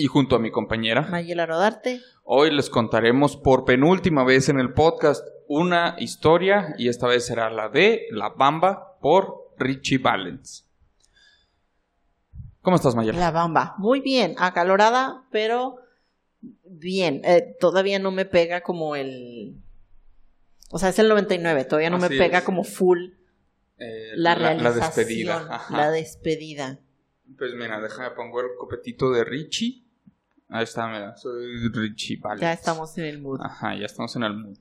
Y junto a mi compañera, Mayela Rodarte. hoy les contaremos por penúltima vez en el podcast una historia, y esta vez será la de La Bamba por Richie Valens. ¿Cómo estás, Mayela? La bamba. Muy bien, acalorada, pero bien. Eh, todavía no me pega como el... O sea, es el 99, todavía no me pega es. como full Eh, la la realización. despedida. Ajá. La despedida. Pues mira, déjame pongo el copetito de Richie. Ahí está, mira, soy Richie Valens. Ya estamos en el mood. Ajá, ya estamos en el mood.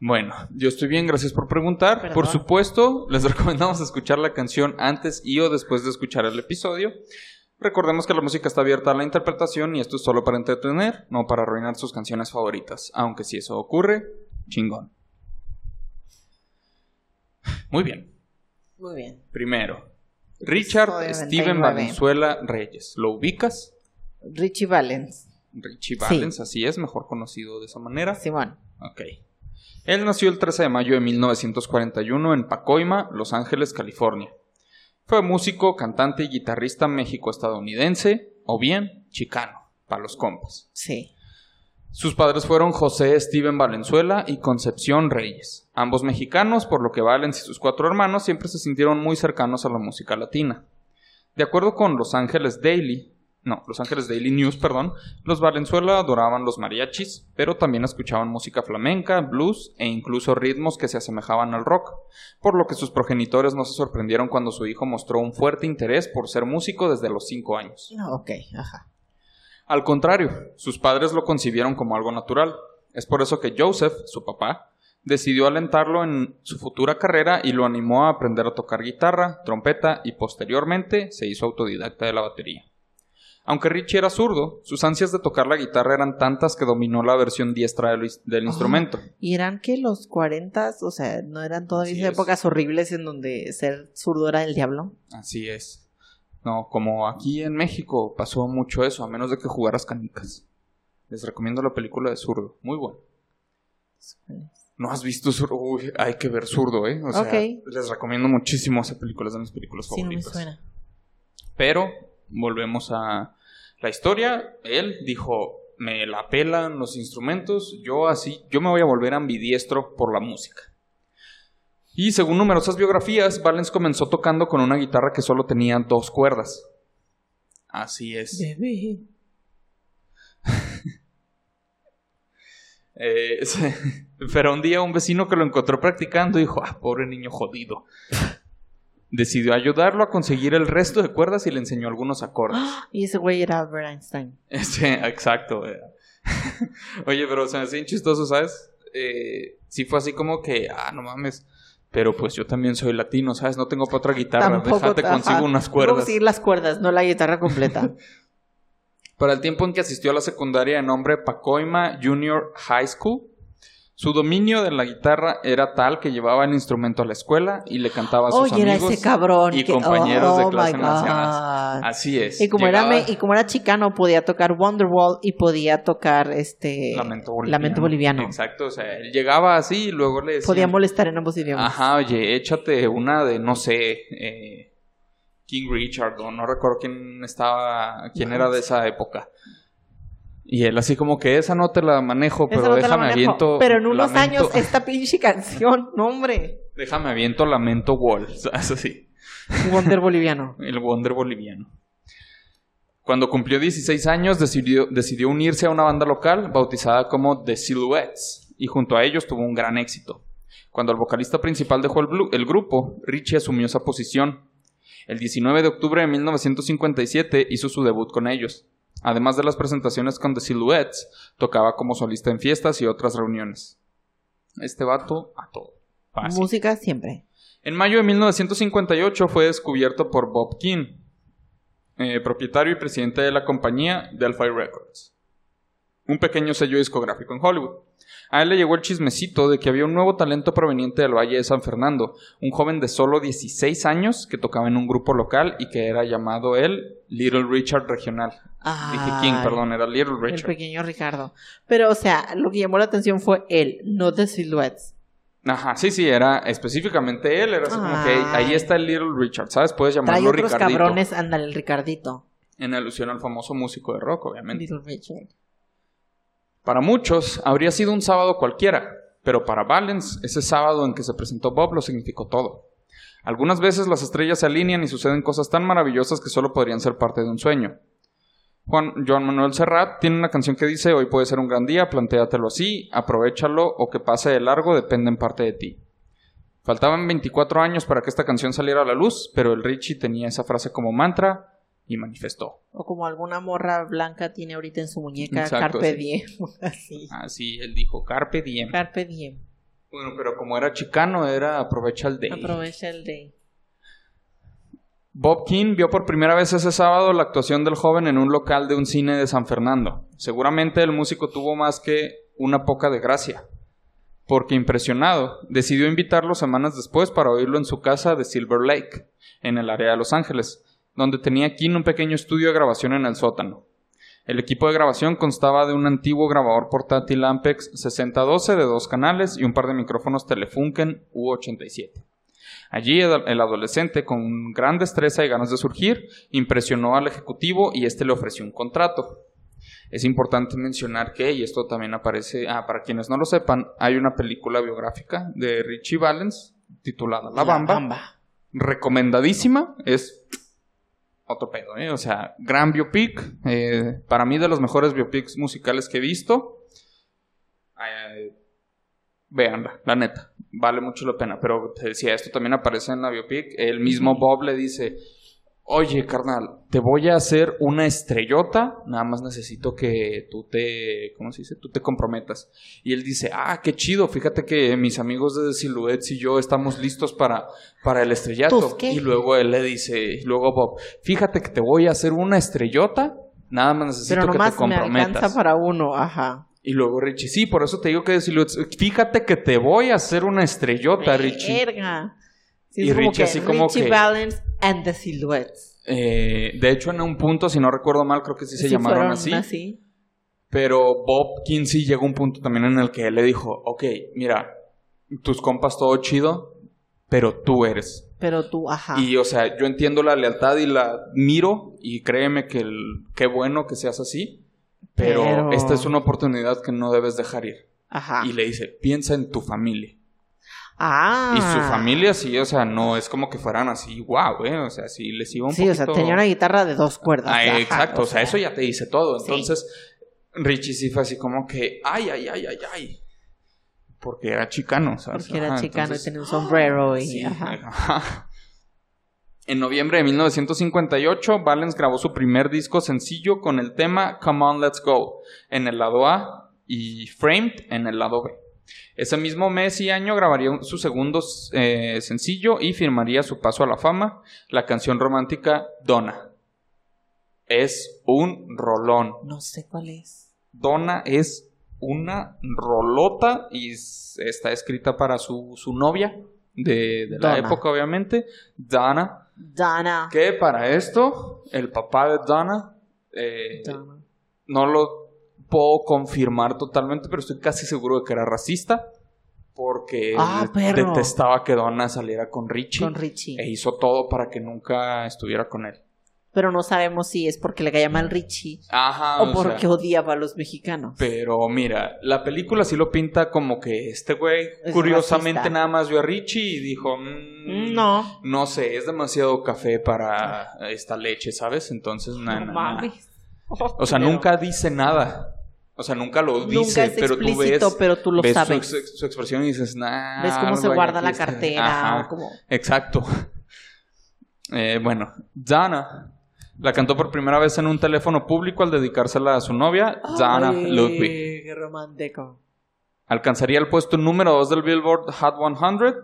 Bueno, yo estoy bien, gracias por preguntar. Perdón. Por supuesto, les recomendamos escuchar la canción antes y o después de escuchar el episodio. Recordemos que la música está abierta a la interpretación y esto es solo para entretener, no para arruinar sus canciones favoritas. Aunque si eso ocurre, chingón. Muy bien. Muy bien. Primero, Richard Steven 99. Valenzuela Reyes. ¿Lo ubicas? Richie Valens. Richie Sí. Valens, así es, mejor conocido de esa manera. Simón. Ok. Él nació el 13 de mayo de 1941 en Pacoima, Los Ángeles, California. Fue músico, cantante y guitarrista méxico-estadounidense, o bien chicano, para los compas. Sí. Sus padres fueron José Steven Valenzuela y Concepción Reyes, ambos mexicanos, por lo que Valens y sus cuatro hermanos siempre se sintieron muy cercanos a la música latina. De acuerdo con Los Ángeles Daily, no, Los Ángeles Daily News, perdón, los Valenzuela adoraban los mariachis, pero también escuchaban música flamenca, blues e incluso ritmos que se asemejaban al rock, por lo que sus progenitores no se sorprendieron cuando su hijo mostró un fuerte interés por ser músico desde los cinco años. No, ok, ajá. Al contrario, sus padres lo concibieron como algo natural. Es por eso que Joseph, su papá, decidió alentarlo en su futura carrera y lo animó a aprender a tocar guitarra, trompeta y posteriormente se hizo autodidacta de la batería. Aunque Richie era zurdo, sus ansias de tocar la guitarra eran tantas que dominó la versión diestra del, del instrumento. ¿Y eran que los 40? O sea, ¿no eran todavía esas es. épocas horribles en donde ser zurdo era el diablo? Así es. No, como aquí en México pasó mucho eso, a menos de que jugaras canicas. Les recomiendo la película de zurdo, muy buena. ¿No has visto Zurdo? Uy, hay que ver Zurdo, ¿eh? O sea, Ok. les recomiendo muchísimo esa película, es de mis películas Sí, no me favoritas. suena. Pero, volvemos a la historia. Él dijo, me la pelan los instrumentos, yo así, yo me voy a volver ambidiestro por la música. Y según numerosas biografías, Valens comenzó tocando con una guitarra que solo tenía dos cuerdas. Así es. Bebé. Eh, pero un día un vecino que lo encontró practicando dijo, ah, pobre niño jodido. Decidió ayudarlo a conseguir el resto de cuerdas y le enseñó algunos acordes. ¡Ah! Y ese güey era Albert Einstein. Este, exacto. Oye, pero se me hace bien chistoso, ¿sabes? Eh, sí fue así como que, ah, no mames. Pero pues yo también soy latino, ¿sabes? No tengo para otra guitarra. Tampoco, Déjate, ajá. consigo unas cuerdas. conseguir las cuerdas, no la guitarra completa. Para el tiempo en que asistió a la secundaria de nombre Pacoima Junior High School, su dominio de la guitarra era tal que llevaba el instrumento a la escuela y le cantaba a sus Oye, era amigos ese cabrón. y que- compañeros de oh, clase my nacional. God. Así es. Y como, era, Llegaba- me- y como era chicano, podía tocar Wonderwall y podía tocar este Lamento boliviano. Lamento Boliviano. Exacto, o sea, él llegaba así y luego le Podía molestar en ambos idiomas. Ajá, oye, échate una de, no sé, eh, King Richard, o no recuerdo quién estaba, quién era de esa época. Y él así como que esa no te la manejo, pero no déjame manejo. aviento. Pero en unos lamento- años, esta pinche canción, no hombre. Déjame aviento Lamento Wall, ¿sabes? Así. Wonder Boliviano. El Wonder boliviano. Cuando cumplió 16 años, decidió, decidió unirse a una banda local bautizada como The Silhouettes, y junto a ellos tuvo un gran éxito. Cuando el vocalista principal dejó el, blu- el grupo, Richie asumió esa posición. El 19 de octubre de 1957 hizo su debut con ellos. Además de las presentaciones con The Silhouettes, tocaba como solista en fiestas y otras reuniones. Este vato a todo. Fácil. Música siempre. En mayo de 1958 fue descubierto por Bob King. eh, propietario y presidente de la compañía Delphi Records, un pequeño sello discográfico en Hollywood. A él le llegó el chismecito de que había un nuevo talento proveniente del Valle de San Fernando, un joven de solo 16 años que tocaba en un grupo local y que era llamado el Little Richard Regional. Dije King, perdón, era Little El Richard. pequeño Ricardo. Pero, o sea, lo que llamó la atención fue él, no The Silhouettes. Ajá, sí, sí, era específicamente él, era así como que ahí está el Little Richard, ¿sabes? Puedes Trae llamarlo otros Ricardito. cabrones, ándale, el Ricardito. En alusión al famoso músico de rock, obviamente. Little Richard. Para muchos habría sido un sábado cualquiera, pero para Valens ese sábado en que se presentó Bob lo significó todo. Algunas veces las estrellas se alinean y suceden cosas tan maravillosas que solo podrían ser parte de un sueño. Juan Joan Manuel Serrat tiene una canción que dice hoy puede ser un gran día, plantéatelo así, aprovechalo o que pase de largo depende en parte de ti. Faltaban 24 años para que esta canción saliera a la luz, pero el Richie tenía esa frase como mantra y manifestó. O como alguna morra blanca tiene ahorita en su muñeca Exacto, Carpe sí. Diem. Así. Así él dijo, carpe diem. Carpe Diem. Bueno, pero como era chicano, era aprovecha el day. Aprovecha el day. Bob King vio por primera vez ese sábado la actuación del joven en un local de un cine de San Fernando. Seguramente el músico tuvo más que una poca de gracia, porque impresionado, decidió invitarlo semanas después para oírlo en su casa de Silver Lake, en el área de Los Ángeles, donde tenía King un pequeño estudio de grabación en el sótano. El equipo de grabación constaba de un antiguo grabador portátil Ampex 6012 de dos canales y un par de micrófonos Telefunken U87. Allí el adolescente, con gran destreza y ganas de surgir, impresionó al ejecutivo y este le ofreció un contrato. Es importante mencionar que, y esto también aparece, ah, para quienes no lo sepan, hay una película biográfica de Richie Valens titulada La Bamba, recomendadísima, es otro pedo, ¿eh? O sea, gran biopic, eh, para mí de los mejores biopics musicales que he visto. Eh, véanla, la neta, vale mucho la pena, pero te decía, esto también aparece en la biopic, el mismo Bob le dice, oye carnal, te voy a hacer una estrellota, nada más necesito que tú te, ¿cómo se dice? Tú te comprometas. Y él dice, ah, qué chido, fíjate que mis amigos de Silhouettes y yo estamos listos para, para el estrellato. Y luego él le dice, y luego Bob, fíjate que te voy a hacer una estrellota, nada más necesito Pero que te me comprometas. alcanza para uno, ajá. Y luego Richie, sí, por eso te digo que de Silhouettes, fíjate que te voy a hacer una estrellota, Richie. Verga. Sí, Y Richie así como Richie que- and the Silhouettes. Eh, de hecho, en un punto, si no recuerdo mal, creo que sí se llamaron así. Pero Bob Kinsey llegó a un punto también en el que él le dijo, ok, mira, tus compas todo chido, pero tú eres. Pero tú, ajá. Y o sea, yo entiendo la lealtad y la miro y créeme que el, qué bueno que seas así, pero, Pero- esta es una oportunidad que no debes dejar ir. Ajá. Y le dice, piensa en tu familia. Ah. Y su familia sí, o sea, no es como que fueran así, wow, ¿eh? O sea, sí les iba un Sí, o sea, poquito- tenía una guitarra de dos cuerdas. Ah, ajá, exacto, o sea, eso ya te dice todo. Sí. Entonces, Richie sí fue así como que, ay, ay, ay, ay, ay. Porque era chicano, ¿sabes? Porque era Ajá, chicano entonces- y tenía un sombrero y. Sí, ajá. ajá. En noviembre de 1958, Valens grabó su primer disco sencillo con el tema Come On Let's Go en el lado A y Framed en el lado B. Ese mismo mes y año grabaría su segundo eh, sencillo y firmaría su paso a la fama, la canción romántica Donna. Es un rolón. No sé cuál es. Donna es una rolota y está escrita para su, su novia de, de la Donna. época, obviamente, Donna. Dana. Que para esto, el papá de Donna, eh, Dana. no lo puedo confirmar totalmente, pero estoy casi seguro de que era racista. Porque Ah, detestaba que Donna saliera con Richie. Con Richie. E hizo todo para que nunca estuviera con él. Pero no sabemos si es porque le caía mal Richie Ajá. o o porque sea, odiaba a los mexicanos. Pero mira, la película sí lo pinta como que este güey Es curiosamente racista. nada más vio a Richie y dijo, "Mm, No. no sé, es demasiado café para esta leche, ¿sabes? Entonces, na, No na, na". mames. O sea, Pero nunca dice nada. O sea, nunca lo Nunca dice, es pero tú explícito, ves, pero tú lo ves su, sabes. ex- su expresión y dices, nah. Ves cómo se guarda la está". cartera Ajá. como... Exacto. Eh, bueno, Dana la cantó por primera vez en un teléfono público al dedicársela a su novia, Dana Ludwig. Qué romántico. Alcanzaría el puesto número 2 del Billboard Hot 100,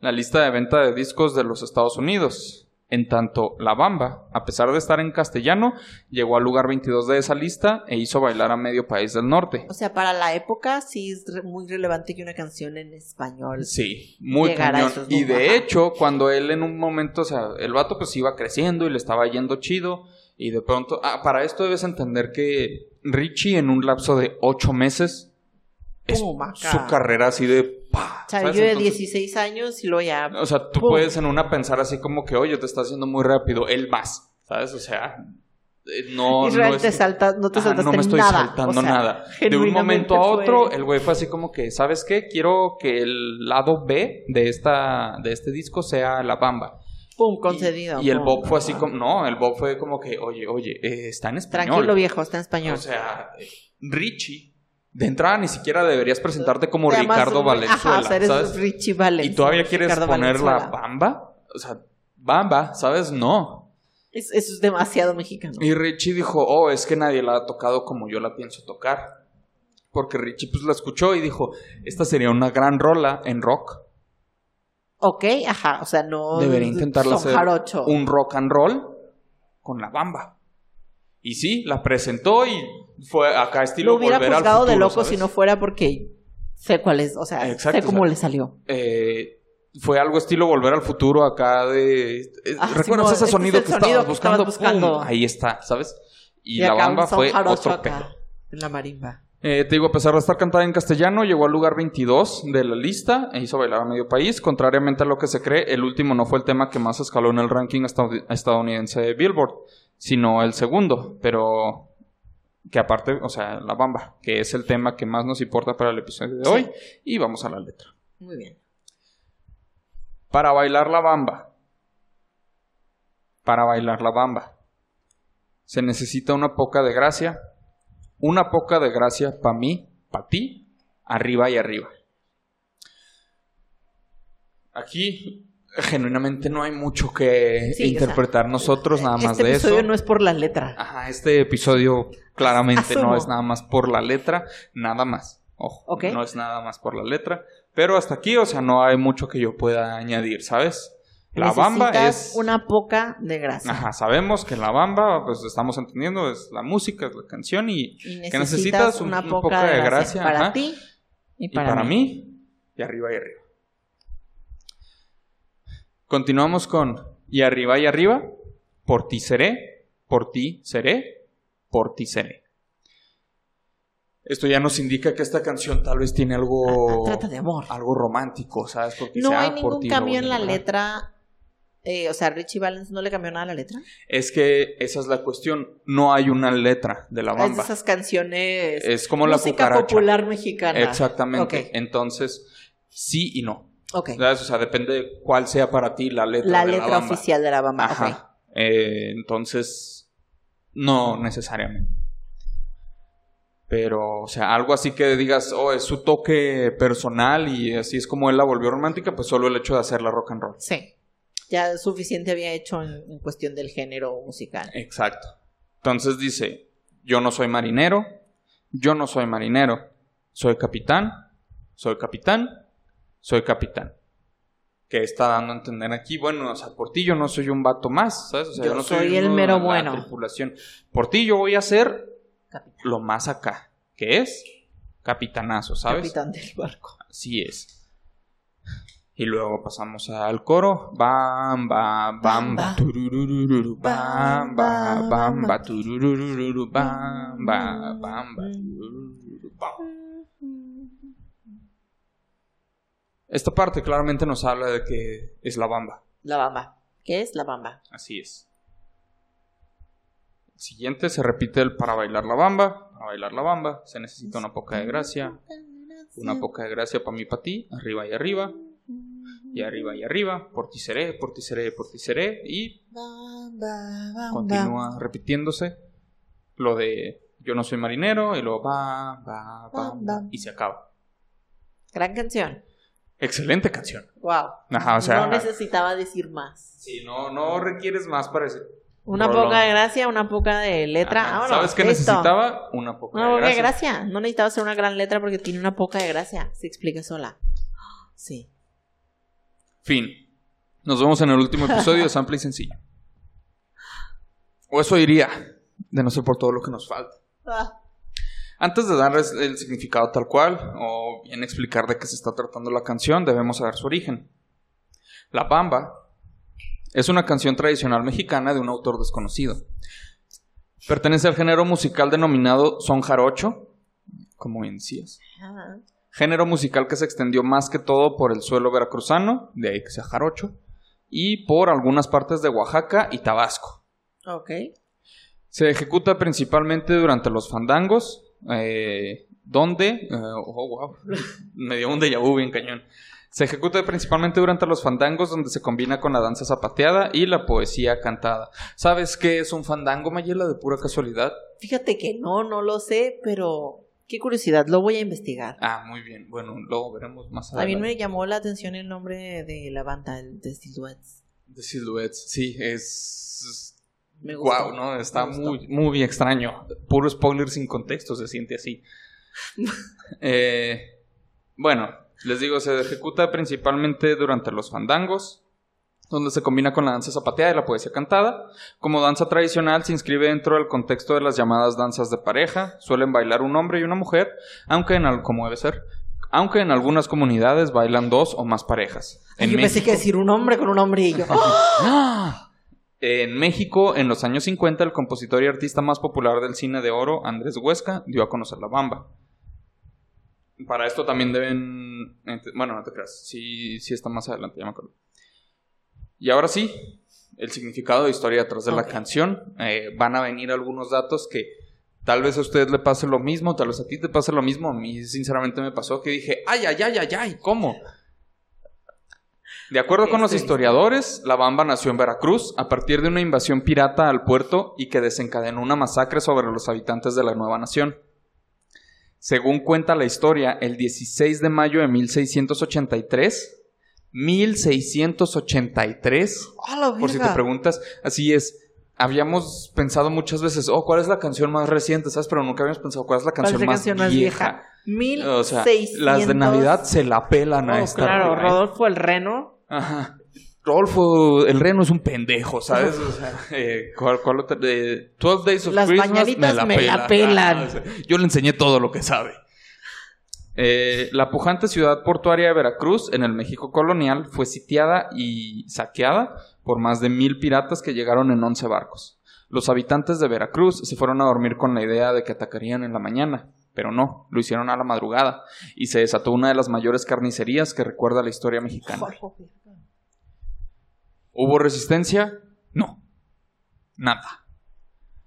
la lista de venta de discos de los Estados Unidos. En tanto, La Bamba, a pesar de estar en castellano, llegó al lugar 22 de esa lista e hizo bailar a medio país del norte. O sea, para la época sí es re- muy relevante que una canción en español. Sí, muy cañón. Y de hecho, cuando él en un momento, o sea, el vato pues iba creciendo y le estaba yendo chido. Y de pronto, ah, para esto debes entender que Richie en un lapso de ocho meses es su carrera así de... O sea, ¿sabes? yo de Entonces, 16 años y luego ya. O sea, tú Pum. puedes en una pensar así como que, oye, te está haciendo muy rápido, él más, ¿sabes? O sea, eh, no, Israel no es- te salta, no te Ajá, saltaste no me estoy nada. saltando o sea, nada. De un momento a fue- otro, el güey fue así como que, ¿sabes qué? Quiero que el lado B de esta de este disco sea la bamba. Pum, concedido. Y, y el pum. Bob fue así como, no, el Bob fue como que, oye, oye, eh, está en español. Tranquilo, viejo, está en español. O sea, eh, Richie, de entrada ni siquiera deberías presentarte como Ricardo Ri- Valenzuela, Ajá, o sea, eres ¿sabes? Richie Valenzuela. Y todavía quieres Ricardo poner la bamba, o sea, bamba, ¿sabes? No. Es- eso es demasiado mexicano. Y Richie dijo, oh, es que nadie la ha tocado como yo la pienso tocar. Porque Richie pues la escuchó y dijo, esta sería una gran rola en rock. Ok, ajá, o sea, no. Debería intentarla hacer jarocho. un rock and roll con la bamba. Y sí, la presentó y fue acá estilo Lo hubiera volver al juzgado de futuro, loco ¿sabes? si no fuera porque sé cuál es, o sea, Exacto, sé cómo o sea, le salió. Eh, fue algo estilo volver al futuro acá de... eh, Ah, ¿Recuerdas ese este es sonido que sonido estabas que buscando? estabas buscando. ¡Pum! Ahí está, ¿sabes? Y, Y la bamba fue otro acá. En la marimba. Eh, te digo, a pesar de estar cantada en castellano, llegó al lugar 22 de la lista e hizo bailar a medio país. Contrariamente a lo que se cree, el último no fue el tema que más escaló en el ranking estad- estadounidense de Billboard, sino el segundo, pero que aparte, o sea, la bamba, que es el tema que más nos importa para el episodio de Sí. hoy. Y vamos a la letra. Muy bien. Para bailar la bamba. Para bailar la bamba. Se necesita una poca de gracia. Una poca de gracia para mí, para ti, arriba y arriba. Aquí, genuinamente, no hay mucho que Sí, o interpretar nosotros, nada más este de episodio eso. no es por la letra. Ajá, este episodio claramente no es nada más por la letra, nada más. Ojo, no es nada más por la letra. Pero hasta aquí, o sea, no hay mucho que yo pueda añadir, ¿sabes? La bamba Necesitas es... una poca de gracia. Ajá, sabemos que la bamba, pues estamos entendiendo, es la música, es la canción y, Y que necesitas un- una un poca de de gracia, gracia, para ajá. ti y para, mí. mí, y arriba y arriba. Continuamos con y arriba y arriba, por ti seré, por ti seré, por ti seré. Esto ya nos indica que esta canción tal vez tiene algo, Trata de amor. algo romántico, ¿sabes? Porque No hay "Ah, por ningún ti cambio en la lograr". letra. Eh, o sea, Richie Valens no le cambió nada a la letra. Es que esa es la cuestión, no hay una letra de la Es de bamba. esas canciones. Es como la música cucaracha. popular mexicana. Exactamente. Entonces, sí y no. Ok. ¿Sabes? O sea, depende de cuál sea para ti la letra La de letra la bamba. oficial de la bamba. Ajá. Eh, entonces, no necesariamente. Pero, o sea, algo así que digas, oh, es su toque personal y así es como él la volvió romántica, pues solo el hecho de hacerla rock and roll. Sí. Ya suficiente había hecho en, en cuestión del género musical. Exacto. Entonces dice, yo no soy marinero, yo no soy marinero, soy capitán, soy capitán, soy capitán. Que está dando a entender aquí, bueno, o sea, por ti yo no soy un vato más, ¿sabes? O sea, Yo no soy el uno de mero la bueno. tripulación. Por ti yo voy a ser Capitán. lo más acá, que es capitanazo, ¿sabes? Capitán del barco. Así es. Y luego pasamos al coro. Bam, bam, bam, ba, tururururu, bam, ba, Bam, bam, bam. ba, tururururu, bam, ba, bam, ba, tururururu, bam. Esta parte claramente nos habla de que es la bamba. La bamba. ¿Qué es la bamba? Así es. El siguiente se repite el para bailar la bamba. Para bailar la bamba se necesita una poca de gracia. Una poca de gracia para mí, para ti. Arriba y arriba. Y arriba y arriba. Por ti seré, por ti seré, por ti seré. Y continúa repitiéndose lo de yo no soy marinero. Y luego va, va, va, Bam, bam. Y se acaba. Gran canción. Excelente canción. Wow. Ajá, o sea- no necesitaba decir más. Sí, no, no requieres más para decir. Una Rolón. poca de gracia, una poca de letra. Ajá. Ah, bueno, ¿Sabes qué listo. necesitaba? Una poca Una de poca de gracia. gracia. No necesitaba ser una gran letra porque tiene una poca de gracia. Se explica sola. Sí. Fin. Nos vemos en el último episodio de Sample y Sencillo. O eso iría, de no ser por todo lo que nos falta. Ah, Antes de darles el significado tal cual, o bien explicar de qué se está tratando la canción, debemos saber su origen. La Bamba es una canción tradicional mexicana de un autor desconocido. Pertenece al género musical denominado son jarocho, como ah, Género musical que se extendió más que todo por el suelo veracruzano, de ahí que sea jarocho, y por algunas partes de Oaxaca y Tabasco. ok. Se ejecuta principalmente durante los fandangos, eh, donde... eh, oh, wow, me dio un déjà vu bien cañón. Se ejecuta principalmente durante los fandangos, donde se combina con la danza zapateada y la poesía cantada. ¿Sabes qué es un fandango, Mayela, de pura casualidad? Fíjate que no, no lo sé, pero qué curiosidad, lo voy a investigar. Ah, muy bien. Bueno, luego veremos más A mí adelante. me llamó la atención el nombre de la banda, el de Silhouettes. The Silhouettes, sí, es... Me. Wow, ¿no? Está muy, muy extraño. Puro spoiler sin contexto se siente así. Eh, bueno, les digo, se ejecuta principalmente durante los fandangos, donde se combina con la danza zapateada y la poesía cantada. Como danza tradicional, se inscribe dentro del contexto de las llamadas danzas de pareja. Suelen bailar un hombre y una mujer, aunque en al- como debe ser. Aunque en algunas comunidades bailan dos o más parejas. En yo pensé México- que decir un hombre con un hombre y yo. ¡ah! En México, en los años 50, el compositor y artista más popular del cine de oro, Andrés Huesca, dio a conocer la bamba. Para esto también deben... Bueno, no te creas. Sí, sí está más adelante, ya me acuerdo. Y ahora sí, el significado de historia detrás de la canción. Eh, van a venir algunos datos que tal vez a usted le pase lo mismo, tal vez a ti te pase lo mismo. A mí, sinceramente, me pasó que dije, ¡ay, ay, ay, ay, ay! ¿Cómo? De acuerdo con los Este- historiadores, la Bamba nació en Veracruz a partir de una invasión pirata al puerto y que desencadenó una masacre sobre los habitantes de la nueva nación. Según cuenta la historia, el 16 de mayo de 1683, 1683, ¡A la por si te preguntas, así es. Habíamos pensado muchas veces, oh, ¿cuál es la canción más reciente? ¿Sabes? Pero nunca habíamos pensado cuál es la ¿Cuál es canción, más, canción más vieja. vieja? O sea, 1600. las de Navidad se la pelan a Oh, esta. claro, ¿eh? Rodolfo el Reno. Ajá. Rodolfo, el reno es un pendejo, ¿sabes? O sea, eh, ¿cuál, cuál otra? De 12 Days of Las Christmas mañanitas me la pelan. Ajá, o sea, yo le enseñé todo lo que sabe. Eh, la pujante ciudad portuaria de Veracruz, en el México colonial, fue sitiada y saqueada por más de mil piratas que llegaron en 11 barcos. Los habitantes de Veracruz se fueron a dormir con la idea de que atacarían en la mañana, pero no, lo hicieron a la madrugada y se desató una de las mayores carnicerías que recuerda la historia mexicana. ¿Hubo resistencia? No. Nada.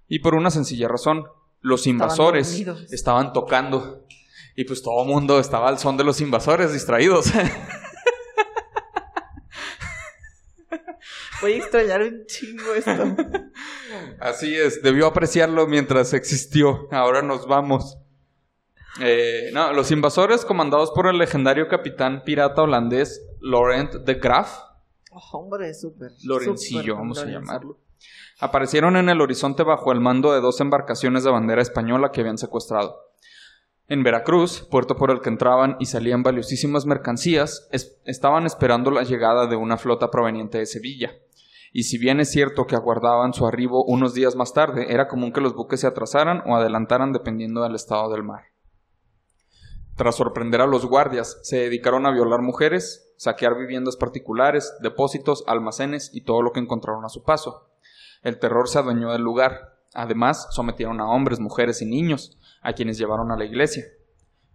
Y por una sencilla razón. Los invasores estaban tocando. Y pues todo el mundo estaba al son de los invasores distraídos. Voy a extrañar un chingo esto. Así es, debió apreciarlo mientras existió. Ahora nos vamos. Eh, no, los invasores, comandados por el legendario capitán pirata holandés Laurent de Graaf, Oh, hombre, súper. Lorencillo, vamos a llamarlo. Aparecieron en el horizonte bajo el mando de dos embarcaciones de bandera española que habían secuestrado. En Veracruz, puerto por el que entraban y salían valiosísimas mercancías, es- estaban esperando la llegada de una flota proveniente de Sevilla. Y si bien es cierto que aguardaban su arribo unos días más tarde, era común que los buques se atrasaran o adelantaran dependiendo del estado del mar. Tras sorprender a los guardias, se dedicaron a violar mujeres, saquear viviendas particulares, depósitos, almacenes y todo lo que encontraron a su paso. El terror se adueñó del lugar. Además, sometieron a hombres, mujeres y niños, a quienes llevaron a la iglesia.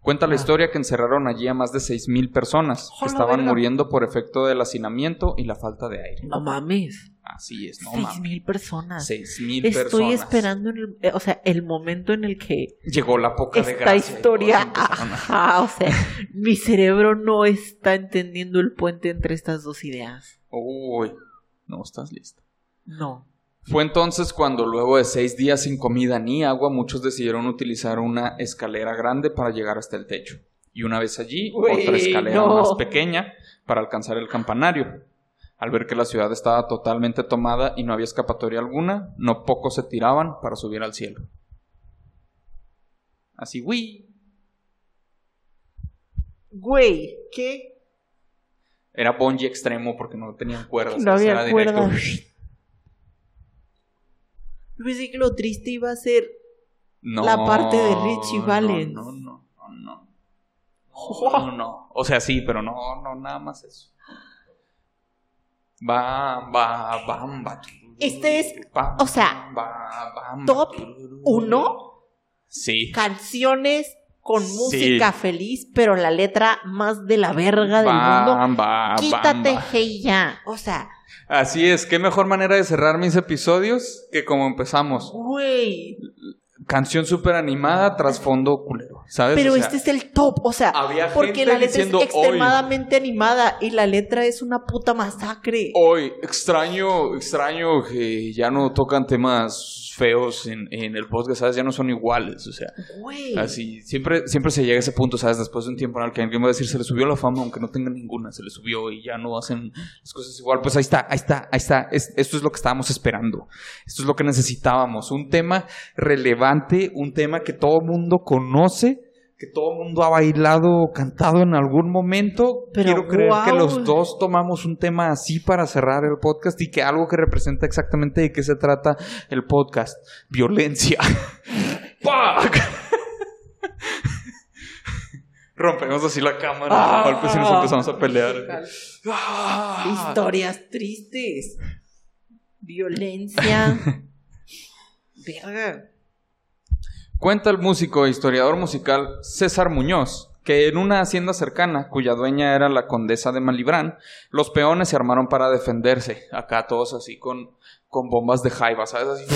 Cuenta la Ah. historia que encerraron allí a más de 6.000 personas que ¡Hola, estaban muriendo por efecto del hacinamiento y la falta de aire. No mames. Así es, no Seis mil personas. 6.000 Estoy personas. esperando, en el, eh, o sea, el momento en el que Llegó la poca de esta gracia. y historia, ajá, o sea, mi cerebro no está entendiendo el puente entre estas dos ideas. Uy, no estás listo. No. Fue entonces cuando luego de seis días sin comida ni agua, muchos decidieron utilizar una escalera grande para llegar hasta el techo. Y una vez allí, Güey, otra escalera no. más pequeña para alcanzar el campanario. Al ver que la ciudad estaba totalmente tomada y no había escapatoria alguna, no pocos se tiraban para subir al cielo. Así, uy. Güey, ¿qué? Era bungee extremo porque no tenían cuerdas. No había era directo. cuerdas. Yo pensé que lo triste iba a ser. No, La parte de Richie no, Valens. No, no, no, no. No, no, no. O sea, sí, pero no, no, nada más eso. Va, va, bamba. Este es, Bam, o sea, ba, bam, top tururú. uno. Sí. Canciones con Sí. música feliz, pero la letra más de la verga del Bam, mundo. ba, Quítate, bam, ba. hey, ya. O sea, Así es, qué mejor manera de cerrar mis episodios que como empezamos. güey. Canción súper animada, trasfondo culero, ¿sabes? Pero O sea, este es el top, o sea, había porque la letra es extremadamente animada y la letra es una puta masacre. Hoy, extraño, extraño que ya no tocan temas feos en, en el podcast, ¿sabes? Ya no son iguales, o sea, Güey. así, siempre, siempre se llega a ese punto, ¿sabes? Después de un tiempo en el que alguien va a decir, se le subió la fama, aunque no tenga ninguna, se le subió y ya no hacen las cosas igual. Pues ahí está, ahí está, ahí está. Es- esto es lo que estábamos esperando. Esto es lo que necesitábamos. Un tema relevante, un tema que todo mundo conoce. Que todo mundo ha bailado o cantado en algún momento. Pero, Quiero creer que los dos tomamos un tema así para cerrar el podcast y que algo que representa exactamente de qué se trata el podcast. Violencia. ¡Fuck! Rompemos así la cámara Ah. a golpes y nos empezamos a pelear. Ah. Historias tristes. Violencia. Verga. Cuenta el músico e historiador musical César Muñoz que en una hacienda cercana, cuya dueña era la condesa de Malibrán, los peones se armaron para defenderse. Acá todos así con, con bombas de jaiba, ¿sabes? Así.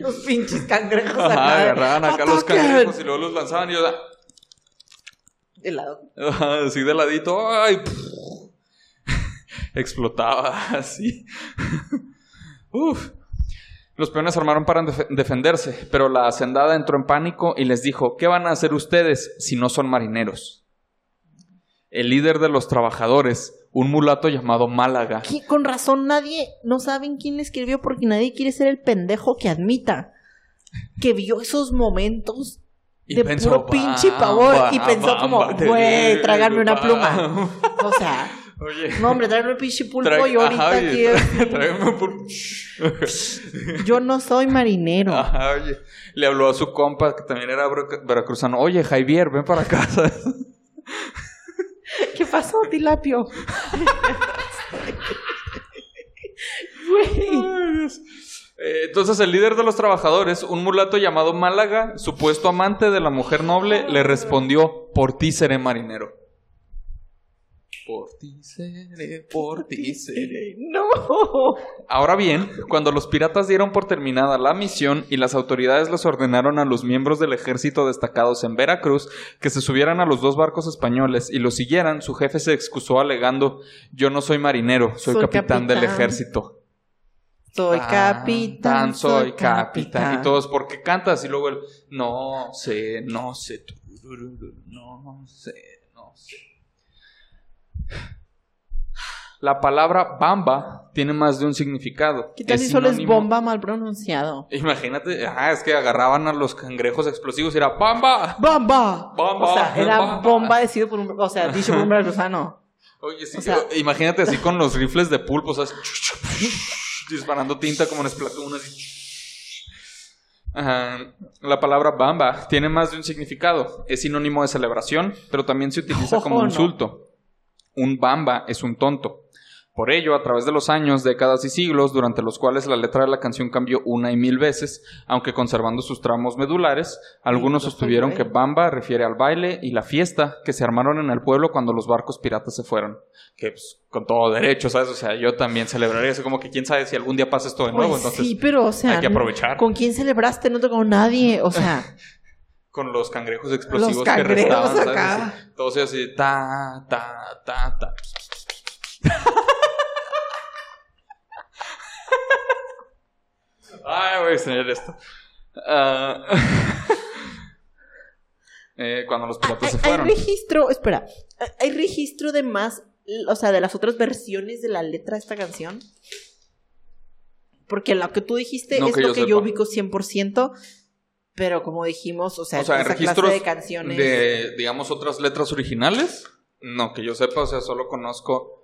Los pinches cangrejos Ajá, acá. agarraban acá los cangrejos y luego los lanzaban y yo... De lado. Así de ladito, ¡ay! Explotaba así. Uf. Los peones armaron para def- defenderse, pero la hacendada entró en pánico y les dijo, ¿qué van a hacer ustedes si no son marineros? El líder de los trabajadores, un mulato llamado Málaga, ¿Qué? Con razón nadie, no saben quién escribió porque nadie quiere ser el pendejo que admita que vio esos momentos y de puro pinche pavor y "Bamba, pensó como, güey, te trágame una pluma. bamba". O sea, Oye, no hombre, tráeme un pinche pulpo trae- ahorita ajá, aquí oye, es- tráeme un pulpo. yo no soy marinero. Ajá, oye. Le habló a su compa, que también era ver- veracruzano. Oye, Javier, ven para casa. ¿Qué pasó, Tilapio? Güey. Eh, entonces, el líder de los trabajadores, un mulato llamado Málaga, supuesto amante de la mujer noble, le respondió: Por ti seré marinero. Por ti seré, por ti seré. No. Ahora bien, cuando los piratas dieron por terminada la misión y las autoridades les ordenaron a los miembros del ejército destacados en Veracruz que se subieran a los dos barcos españoles y los siguieran, su jefe se excusó alegando, yo no soy marinero, soy, Soy capitán, del capitán. ejército. Soy capitán, soy capitán. Y todos, ¿por qué cantas? Y luego él, no sé, no sé, no sé, no sé. La palabra bamba tiene más de un significado. ¿Qué tal si solo es bomba mal pronunciado? Imagínate, ah, es que agarraban a los cangrejos explosivos y era bamba. ¡Bomba! Bomba, O sea, era bomba. bomba decido por un... O sea, dicho por un veracruzano. Oye, sí, O sea- yo- imagínate así con los rifles de pulpo, o sea, disparando tinta como en Splatoon, así. Ajá. La palabra bamba tiene más de un significado. Es sinónimo de celebración, pero también se utiliza como Oh, insulto. Un bamba es un tonto. Por ello, a través de los años, décadas y siglos, durante los cuales la letra de la canción cambió una y mil veces, aunque conservando sus tramos medulares, algunos sostuvieron que Bamba refiere al baile y la fiesta que se armaron en el pueblo cuando los barcos piratas se fueron. Que pues, con todo derecho, ¿sabes? O sea, yo también celebraría eso, como que quién sabe si algún día pasa esto de nuevo, Pues entonces sí, pero o sea... hay que aprovechar. ¿Con quién celebraste? No te con nadie. O sea, con los cangrejos explosivos Los que cangrejos restaban, ¿sabes? acá. Así, ta, ta, ta, ta. Ay, voy a enseñar esto. Ah, eh, cuando los piratas hay, se hay fueron. registro... Espera. ¿hay- ¿Hay registro de más... O sea, de las otras versiones de la letra de esta canción? Porque lo que tú dijiste No es que lo yo que yo ubico 100%. Pero como dijimos, o sea, O sea, esa registros clase de canciones... de, digamos, otras letras originales. No, que yo sepa, o sea, solo conozco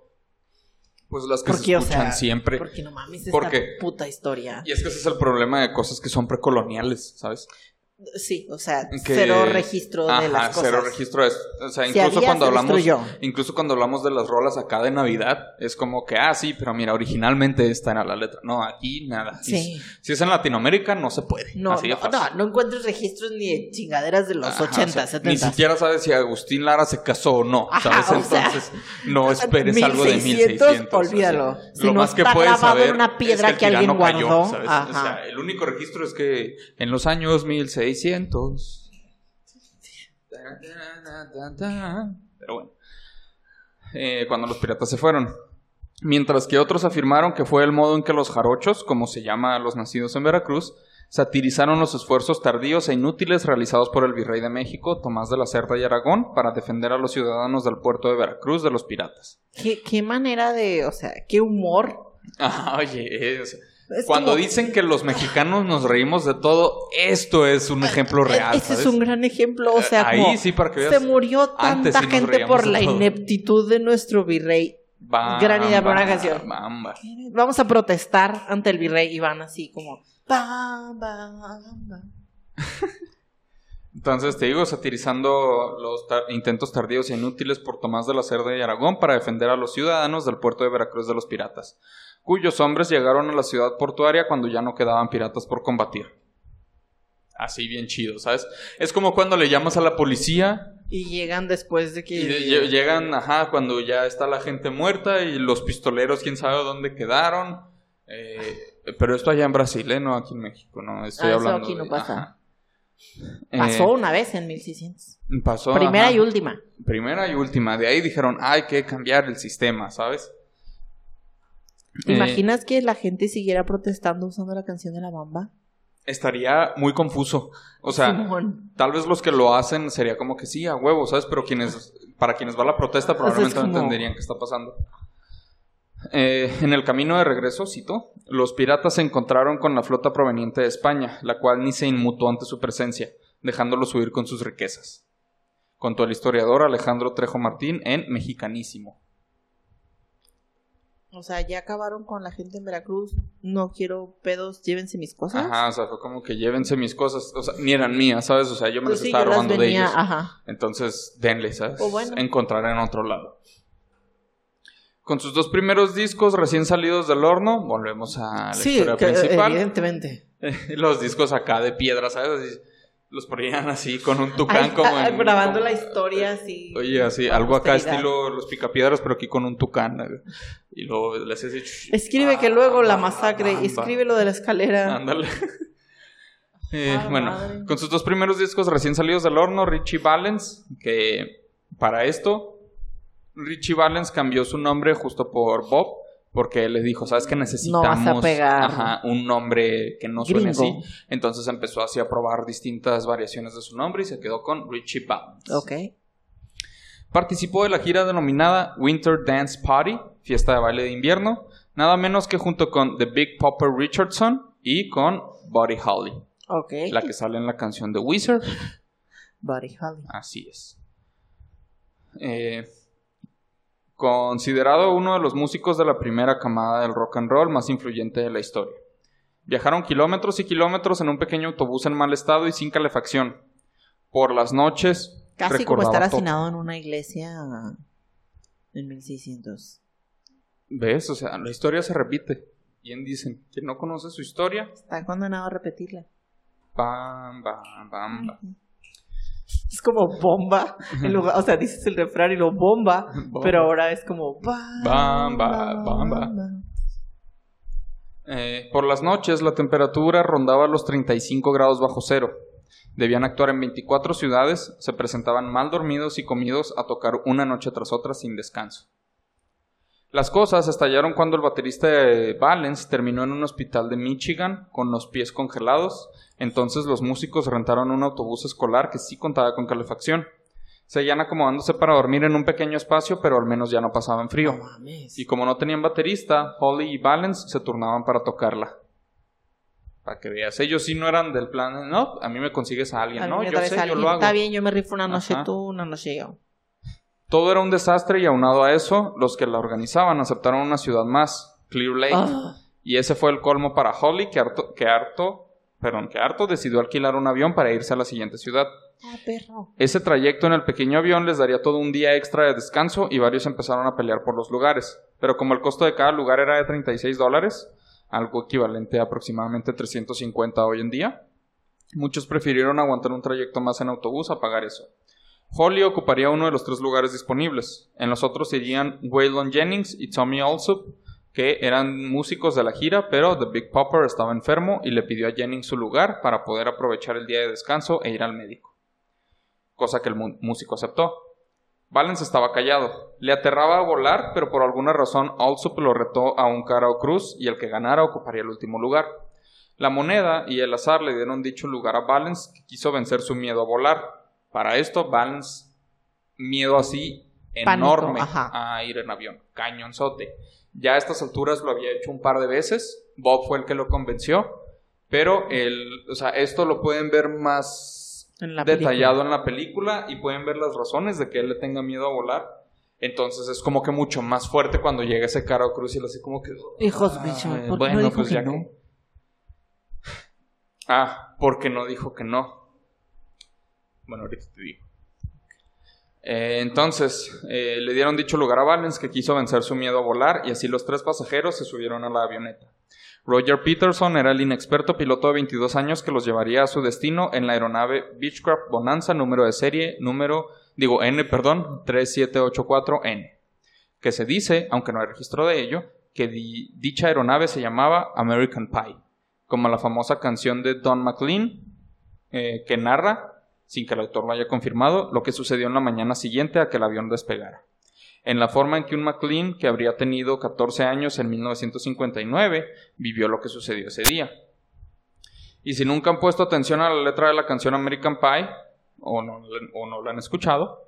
pues las que ¿Por se qué? O escuchan sea, siempre. Porque no mames, esta Porque- puta historia. Y es que ese es el problema de cosas que son precoloniales, ¿sabes? Sí, o sea, Que- cero registro de Ajá, las cosas. cero registro de O sea, Si incluso había, cuando se hablamos incluso cuando hablamos de las rolas acá de Navidad, es como que, ah, sí, pero mira, originalmente esta era la letra. No, aquí nada. Sí. Si es en Latinoamérica, no se puede. No, Así de no, no, no encuentras registros ni de chingaderas de los Ajá, 80, o sea, 70. Ni siquiera sabes si Agustín Lara se casó o no, Ajá, ¿sabes? o sea, Entonces, no esperes algo de 1600. olvídalo. así. Si Lo no más que está puedes grabado en saber una piedra es el que alguien tirano cayó, guardó. ¿sabes? O Ajá. sea, el único registro es que en los años 1600... Pero bueno. Eh, cuando los piratas se fueron. Mientras que otros afirmaron que fue el modo en que los jarochos, como se llama a los nacidos en Veracruz, satirizaron los esfuerzos tardíos e inútiles realizados por el virrey de México, Tomás de la Cerda y Aragón, para defender a los ciudadanos del puerto de Veracruz de los piratas. ¿Qué, qué manera de, o sea, qué humor. Ah, oye, es- Es cuando como- dicen que los mexicanos nos reímos de todo, esto es un ejemplo real. Ese ¿sabes? es un gran ejemplo, o sea, Ahí como sí, para que veas. se murió tanta sí gente por la todo. ineptitud de nuestro virrey. Bam, Gran idea para una canción. bam, bam. Vamos a protestar ante el virrey y van así como... Entonces, te digo, satirizando los intentos tardíos e inútiles por Tomás de la Cerda y Aragón para defender a los ciudadanos del puerto de Veracruz de los piratas, cuyos hombres llegaron a la ciudad portuaria cuando ya no quedaban piratas por combatir. Así bien chido, ¿sabes? Es como cuando le llamas a la policía Y llegan después de que... y de- lle- llegan, ajá, cuando ya está la gente muerta y los pistoleros, quién sabe dónde quedaron. Eh, pero esto allá en Brasil, ¿eh? No aquí en México, ¿no? Estoy Ah, eso hablando aquí no de- pasa. ajá. Pasó Eh, una vez en 1600. pasó, Primera ajá. y última. Primera y última. De ahí dijeron, hay que cambiar el sistema, ¿sabes? ¿Te Eh, imaginas que la gente siguiera protestando usando la canción de la bamba? estaría muy confuso. O sea, Simón. tal vez los que lo hacen sería como que sí, a huevo, ¿sabes? Pero quienes, para quienes va la protesta probablemente no entenderían qué está pasando. Eh, en el camino de regreso, cito, los piratas se encontraron con la flota proveniente de España, la cual ni se inmutó ante su presencia, dejándolos huir con sus riquezas. Contó el historiador Alejandro Trejo Martín en Mexicanísimo. O sea, ya acabaron con la gente en Veracruz. No quiero pedos, llévense mis cosas. Ajá, o sea, fue como que llévense mis cosas, o sea, ni eran mías, ¿sabes? O sea, yo me Pues las sí, estaba yo las robando de venía, ellos. ajá. Entonces, denle, ¿sabes? O bueno. Encontrar en otro lado. Con sus dos primeros discos recién salidos del horno, volvemos a la Sí, historia que, principal. evidentemente. Los discos acá de piedra, ¿sabes? Los ponían así con un tucán Ay, como ah, en... grabando como- la historia así. Oye, así, algo acá estilo los picapiedras, pero aquí con un tucán. ¿eh? Y luego le haces así... Escribe que luego la Bamba, masacre. Escribe lo de la escalera. Ándale. Eh, Ah, bueno, madre. con sus dos primeros discos recién salidos del horno, Richie Valens, que para esto, Richie Valens cambió su nombre justo por Bob, porque le dijo, ¿sabes que necesitamos No ajá, un nombre que no suene Gringo. así? Entonces empezó así a probar distintas variaciones de su nombre y se quedó con Richie Valens. Ok. Participó de la gira denominada Winter Dance Party, fiesta de baile de invierno, nada menos que junto con The Big Popper Richardson y con Buddy Holly, Ok. la que sale en la canción de Wizard. Buddy Holly. Así es. Eh, considerado uno de los músicos de la primera camada del rock and roll más influyente de la historia. Viajaron kilómetros y kilómetros en un pequeño autobús en mal estado y sin calefacción. Por las noches. Casi como estar hacinado en una iglesia en 1600. ¿Ves? O sea, la historia se repite. Bien dicen, quien no conoce su historia, Está condenado a repetirla. bam, bam, bam, bam. Es como bomba. en lugar- o sea, dices el refrán y lo bomba. Bomba. Pero ahora es como bam, Bam, ba, bam, ba. Eh, por las noches la temperatura rondaba los 35 grados bajo cero. Debían actuar en 24 ciudades, se presentaban mal dormidos y comidos a tocar una noche tras otra sin descanso. Las cosas estallaron cuando el baterista de Valens terminó en un hospital de Michigan con los pies congelados, entonces los músicos rentaron un autobús escolar que sí contaba con calefacción. Seguían acomodándose para dormir en un pequeño espacio, pero al menos ya no pasaban frío. Y como no tenían baterista, Holly y Valens se turnaban para tocarla. Para que veas, ellos sí no eran del plan, no, a mí me consigues a alguien, A no, yo sé, yo lo hago. Está bien, yo me rifo una noche Ajá. tú, una noche yo. Todo era un desastre y aunado a eso, los que la organizaban aceptaron una ciudad más, Clear Lake. Ah. Y ese fue el colmo para Holly, que harto, que harto, perdón, que harto decidió alquilar un avión para irse a la siguiente ciudad. Ah, perro. Ese trayecto en el pequeño avión les daría todo un día extra de descanso y varios empezaron a pelear por los lugares. Pero como el costo de cada lugar era de 36 dólares, algo equivalente a aproximadamente 350 hoy en día, muchos prefirieron aguantar un trayecto más en autobús a pagar eso. Holly ocuparía uno de los tres lugares disponibles. En los otros irían Waylon Jennings y Tommy Alsop, que eran músicos de la gira, pero The Big Popper estaba enfermo y le pidió a Jennings su lugar para poder aprovechar el día de descanso e ir al médico. Cosa que el músico aceptó. Valens estaba callado. Le aterraba volar, pero por alguna razón Alsop lo retó a un cara o cruz y el que ganara ocuparía el último lugar. La moneda y el azar le dieron dicho lugar a Valens, que quiso vencer su miedo a volar. Para esto, Valens, miedo así enorme a ir en avión, cañonzote. Ya a estas alturas lo había hecho un par de veces. Bob fue el que lo convenció. Pero el, o sea, esto lo pueden ver más En la detallado en la película y pueden ver las razones de que él le tenga miedo a volar. Entonces es como que mucho más fuerte cuando llega ese Caro Cruz y él así como que... Hijos, "Ay, bicho, ¿por qué no bueno, dijo pues que ya no? Ah, porque no dijo que no. Bueno, ahorita te digo. Eh, entonces, eh, le dieron dicho lugar a Valens que quiso vencer su miedo a volar y así los tres pasajeros se subieron a la avioneta. Roger Peterson era el inexperto piloto de 22 años que los llevaría a su destino en la aeronave Beechcraft Bonanza número de serie número, digo N, perdón, 3784N, que se dice, aunque no hay registro de ello, que di- dicha aeronave se llamaba American Pie, como la famosa canción de Don McLean, eh, que narra, sin que el autor lo haya confirmado, lo que sucedió en la mañana siguiente a que el avión despegara. En la forma en que un McLean, que habría tenido 14 años en 1959, vivió lo que sucedió ese día. Y si nunca han puesto atención a la letra de la canción American Pie, o no, o la han escuchado,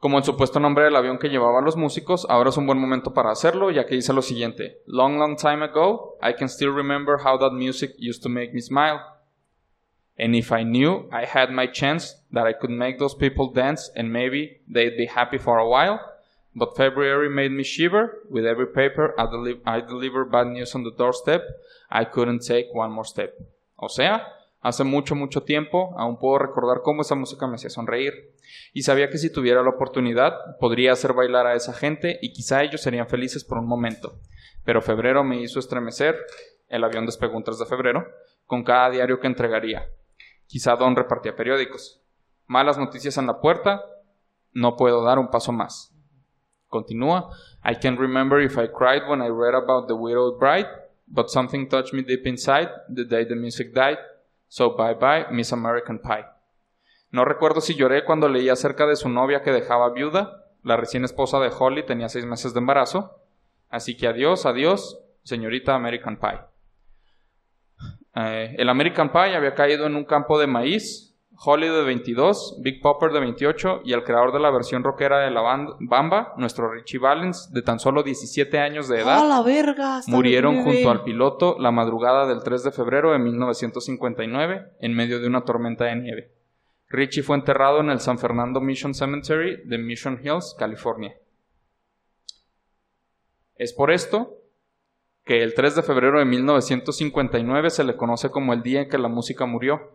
como el supuesto nombre del avión que llevaba a los músicos, ahora es un buen momento para hacerlo, ya que dice lo siguiente: Long, long time ago, I can still remember how that music used to make me smile. And if I knew I had my chance that I could make those people dance and maybe they'd be happy for a while, but February made me shiver. With every paper I, deli- I deliver bad news on the doorstep, I couldn't take one more step. O sea, hace mucho, mucho tiempo aún puedo recordar cómo esa música me hacía sonreír. Y sabía que si tuviera la oportunidad podría hacer bailar a esa gente y quizá ellos serían felices por un momento. Pero febrero me hizo estremecer, el avión despegó un 3 de febrero, con cada diario que entregaría. Quizá Don repartía periódicos. Malas noticias en la puerta, no puedo dar un paso más. Continúa. I can't remember if I cried when I read about the widowed bride, but something touched me deep inside the day the music died. So bye bye, Miss American Pie. No recuerdo si lloré cuando leí acerca de su novia que dejaba viuda. La recién esposa de Holly tenía seis meses de embarazo. Así que adiós, adiós, señorita American Pie. Eh, el American Pie había caído en un campo de maíz. Holly de 22, Big Popper de 28 y el creador de la versión rockera de la Bamba, nuestro Richie Valens, de tan solo 17 años de edad, ¡Ah, la verga! Está murieron junto al piloto la madrugada del 3 de febrero de 1959 en medio de una tormenta de nieve. Richie fue enterrado en el San Fernando Mission Cemetery de Mission Hills, California. Es por esto que el 3 de febrero de 1959 se le conoce como el día en que la música murió.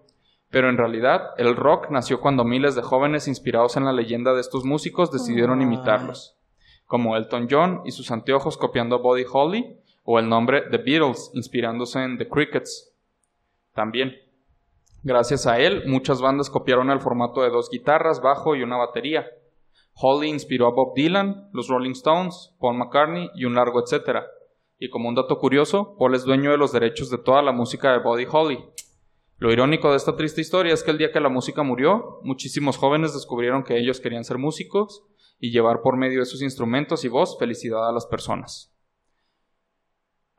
Pero en realidad, el rock nació cuando miles de jóvenes inspirados en la leyenda de estos músicos decidieron Ay. imitarlos, como Elton John y sus anteojos copiando a Buddy Holly, o el nombre The Beatles inspirándose en The Crickets. También. Gracias a él, muchas bandas copiaron el formato de dos guitarras, bajo y una batería. Holly inspiró a Bob Dylan, los Rolling Stones, Paul McCartney y un largo etcétera. Y como un dato curioso, Paul es dueño de los derechos de toda la música de Buddy Holly. Lo irónico de esta triste historia es que el día que la música murió, muchísimos jóvenes descubrieron que ellos querían ser músicos y llevar por medio de sus instrumentos y voz felicidad a las personas.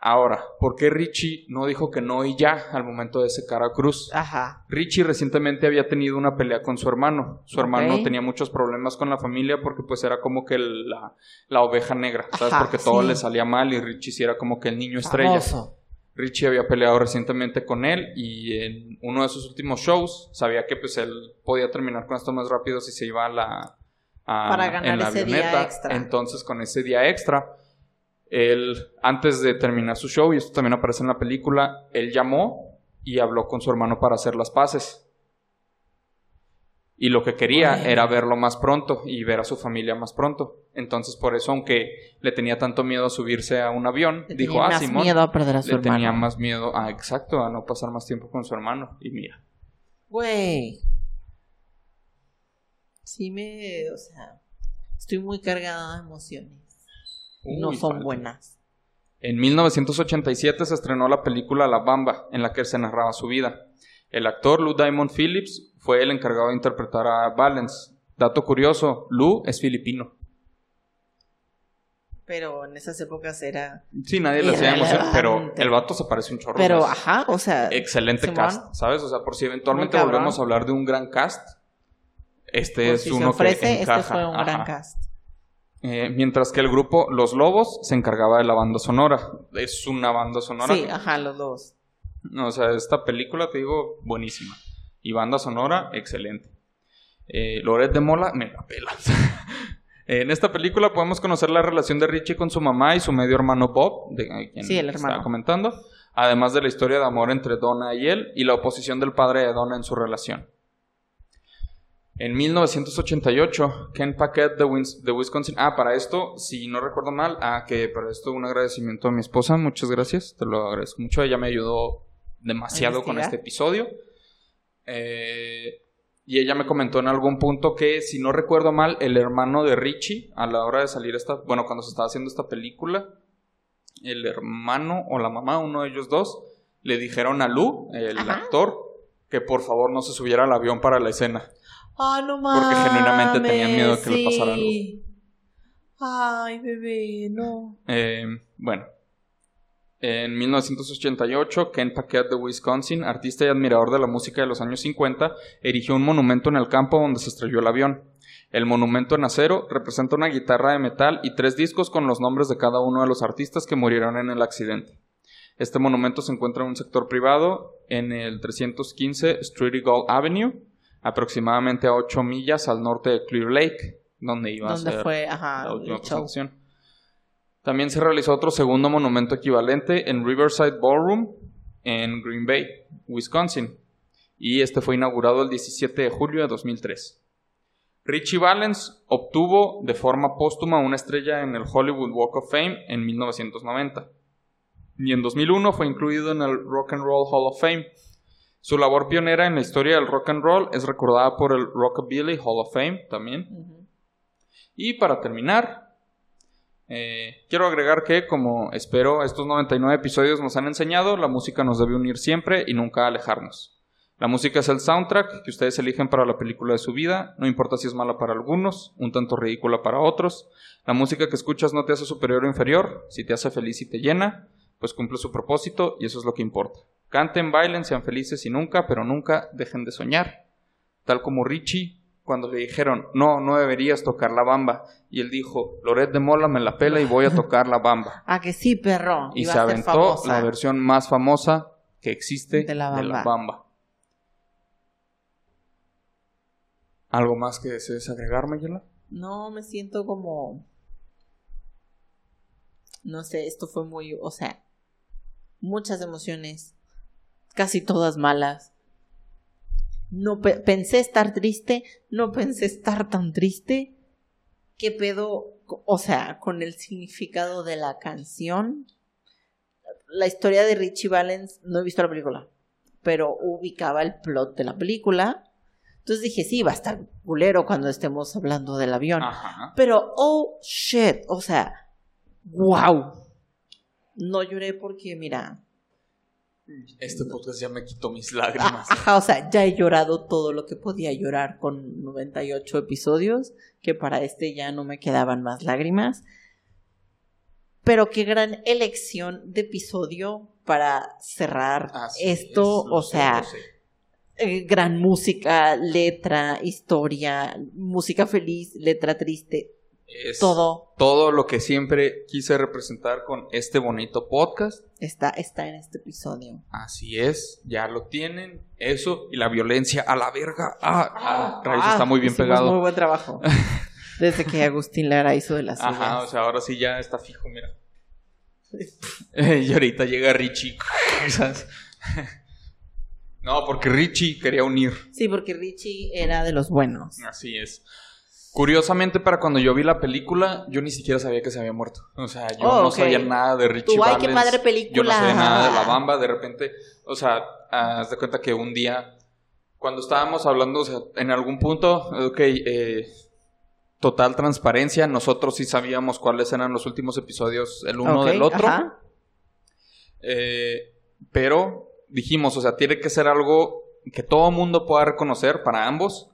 Ahora, ¿por qué Richie no dijo que no y ya al momento de ese cara cruz? Ajá. Richie recientemente había tenido una pelea con su hermano. Su hermano tenía muchos problemas con la familia porque pues era como que la, la oveja negra, ¿sabes? Ajá, porque todo sí. le salía mal y Richie sí era como que el niño estrella. Famoso. Richie había peleado recientemente con él y en uno de sus últimos shows sabía que pues él podía terminar con esto más rápido si se iba a la, a- Para ganar en la ese día extra. Entonces, con ese día extra, él, antes de terminar su show, y esto también aparece en la película, él llamó y habló con su hermano para hacer las paces. Y lo que quería era verlo más pronto y ver a su familia más pronto. Entonces, por eso, aunque le tenía tanto miedo a subirse a un avión, Le dijo, tenía ah, más Simón, miedo a perder a su le hermano. tenía más miedo, ah, exacto, a no pasar más tiempo con su hermano. Y mira, Güey. Sí me, o sea, estoy muy cargada de emociones. No son buenas. En 1987 se estrenó la película La Bamba, en la que se narraba su vida. El actor Lou Diamond Phillips fue el encargado de interpretar a Valence. Dato curioso, Lou es filipino. Pero en esas épocas era... Sí, nadie le hacía emoción, pero el vato se parece un chorro. Pero, más. ajá, o sea... Excelente Simón. cast, ¿sabes? O sea, por si eventualmente volvemos a hablar de un gran cast, este es si se uno ofrece, que encaja. este fue un gran cast. Eh, mientras que el grupo Los Lobos se encargaba de la banda sonora. Es una banda sonora. Sí, ajá, los dos. O sea, esta película, te digo, buenísima. Y banda sonora, excelente. Eh, Loret de Mola, me la pela. en esta película podemos conocer la relación de Richie con su mamá y su medio hermano Bob, de quien Sí, el estaba hermano. comentando. Además de la historia de amor entre Donna y él y la oposición del padre de Donna en su relación. En 1988, Ken Paquette de, Wins- de Wisconsin. Ah, para esto, si no recuerdo mal, ah, que para esto un agradecimiento a mi esposa. Muchas gracias, te lo agradezco mucho. Ella me ayudó demasiado con este episodio. Eh, y ella me comentó en algún punto que, si no recuerdo mal, el hermano de Richie, a la hora de salir esta, bueno, cuando se estaba haciendo esta película, el hermano o la mamá, uno de ellos dos, le dijeron a Lou, el Ajá. actor, que por favor no se subiera al avión para la escena. Ah, no Porque genuinamente tenían miedo que le pasara algo. Ay, bebé, no. Eh, bueno, en 1988, Ken Paquette de Wisconsin, artista y admirador de la música de los años 50, erigió un monumento en el campo donde se estrelló el avión. El monumento en acero representa una guitarra de metal y tres discos con los nombres de cada uno de los artistas que murieron en el accidente. Este monumento se encuentra en un sector privado en el 315 Street Eagle Avenue, aproximadamente a 8 millas al norte de Clear Lake, donde iba a ¿Dónde ser fue? Ajá, la última show. presentación. También se realizó otro segundo monumento equivalente en Riverside Ballroom en Green Bay, Wisconsin, y este fue inaugurado el 17 de julio de 2003. Richie Valens obtuvo de forma póstuma una estrella en el Hollywood Walk of Fame en 1990 y en 2001 fue incluido en el Rock and Roll Hall of Fame. Su labor pionera en la historia del rock and roll es recordada por el Rockabilly Hall of Fame también. Y para terminar, eh, quiero agregar que, como espero estos 99 episodios nos han enseñado, la música nos debe unir siempre y nunca alejarnos. La música es el soundtrack que ustedes eligen para la película de su vida, no importa si es mala para algunos, un tanto ridícula para otros. La música que escuchas no te hace superior o inferior, si te hace feliz y te llena, pues cumple su propósito y eso es lo que importa. Canten, bailen, sean felices y nunca, pero nunca dejen de soñar. Tal como Richie, cuando le dijeron, no, no deberías tocar la bamba. Y él dijo, Loret de Mola me la pela y voy a tocar la bamba. Ah, que sí, perro. Y Iba se aventó la versión más famosa que existe De la bamba. bamba. ¿Algo más que desees agregar, Mayela? No, me siento como... No sé, esto fue muy... O sea, muchas emociones. Casi todas malas. No pe- pensé estar triste, no pensé estar tan triste. ¿Qué pedo? O sea, con el significado de la canción. La historia de Richie Valens, no he visto la película, pero ubicaba el plot de la película. Entonces dije, sí, va a estar culero cuando estemos hablando del avión. Ajá. Pero, oh, shit, o sea, wow. No lloré porque, mira, Este podcast ya me quitó mis lágrimas. ajá, o sea, ya he llorado todo lo que podía llorar con 98 episodios, que para este ya no me quedaban más lágrimas. Pero qué gran elección de episodio para cerrar esto, es, o sea, eh, gran música, letra, historia, música feliz, letra triste, Es todo todo lo que siempre quise representar con este bonito podcast. está, está en este episodio. Así es, ya lo tienen. Eso y la violencia a la verga. Ah, ah, rayos, Ah, está muy bien pegado. Muy buen trabajo. Desde que Agustín Lara hizo de las Ajá, o sea, ahora sí ya está fijo, mira. Y ahorita llega Richie. no, porque Richie quería unir. Sí, porque Richie era de los buenos. Así es. Curiosamente, para cuando yo vi la película, yo ni siquiera sabía que se había muerto. O sea, yo Oh, no sabía nada de Richie Tú, ay, qué Valens. padre película. Yo no sabía nada de la bamba. De repente, o sea, haz de cuenta que un día, cuando estábamos hablando, o sea, en algún punto, ok, eh, total transparencia, nosotros sí sabíamos cuáles eran los últimos episodios el uno del otro. ajá. Eh, pero dijimos, o sea, tiene que ser algo que todo mundo pueda reconocer para ambos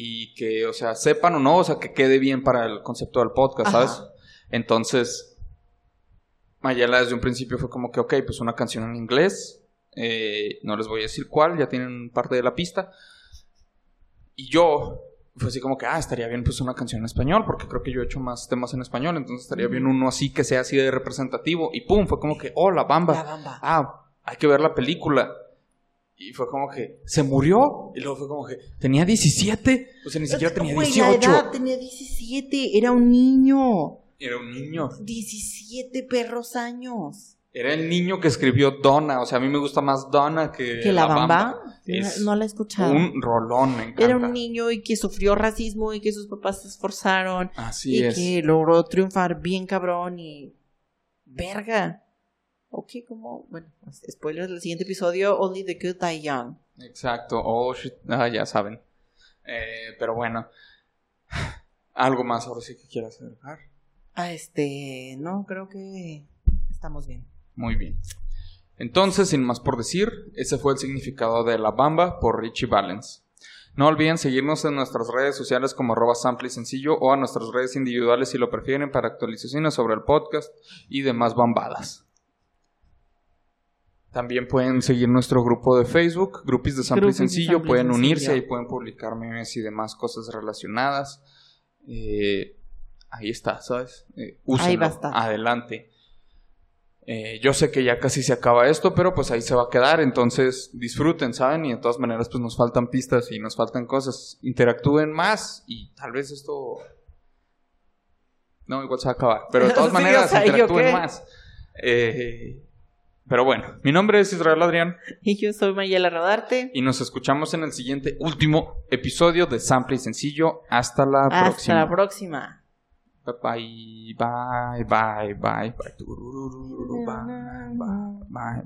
y que, o sea, sepan o no, o sea, que quede bien para el concepto del podcast, Ajá. ¿sabes? Entonces, Mayela desde un principio fue como que, ok, pues una canción en inglés, eh, no les voy a decir cuál, ya tienen parte de la pista. Y yo, fue así como que, ah, estaría bien pues una canción en español, porque creo que yo he hecho más temas en español, entonces estaría bien uno así que sea así de representativo. Y pum, fue como que, oh, la bamba. La bamba. Ah, hay que ver la película. Y fue como que, ¿se murió? Y luego fue como que, tenía 17. O sea, ni siquiera tenía Güey, 18. La edad tenía 17, era un niño. Era un niño. 17 perros años. Era el niño que escribió Donna. O sea, a mí me gusta más Donna que, ¿Que la bamba? Es no la he escuchado. Un rolón, me encanta. Era un niño y que sufrió racismo y que sus papás se esforzaron Así y es. que logró triunfar bien cabrón y... Verga. Ok, como... Bueno, spoilers del siguiente episodio, Only the Good Die Young. Exacto. Oh, shit. Ah, ya saben. Eh, pero bueno. Algo más ahora sí que quieras agregar. Ah, este... No, creo que estamos bien. Muy bien. Entonces, sin más por decir, ese fue el significado de La Bamba por Richie Valens. No olviden seguirnos en nuestras redes sociales como arroba sample y sencillo o a nuestras redes individuales si lo prefieren para actualizaciones sobre el podcast y demás bambadas. También pueden seguir nuestro grupo de Facebook, Grupis de Sample de Sencillo. Pueden unirse y pueden publicar memes y demás cosas relacionadas. Eh, ahí está, ¿sabes? Eh, úsenlo. va a estar. Adelante. Eh, yo sé que ya casi se acaba esto, pero pues ahí se va a quedar. Entonces disfruten, ¿saben? Y de todas maneras, pues nos faltan pistas y nos faltan cosas. Interactúen más y tal vez esto. No, igual se va a acabar. Pero de todas Sí, maneras, o sea, ¿yo interactúen más. Eh, pero bueno, mi nombre es Israel Adrián Y yo soy Mayela Rodarte. y nos escuchamos en el siguiente último episodio de Sample y Sencillo. Hasta la Hasta próxima. la próxima. Bye bye bye bye bye bye, bye, bye, bye.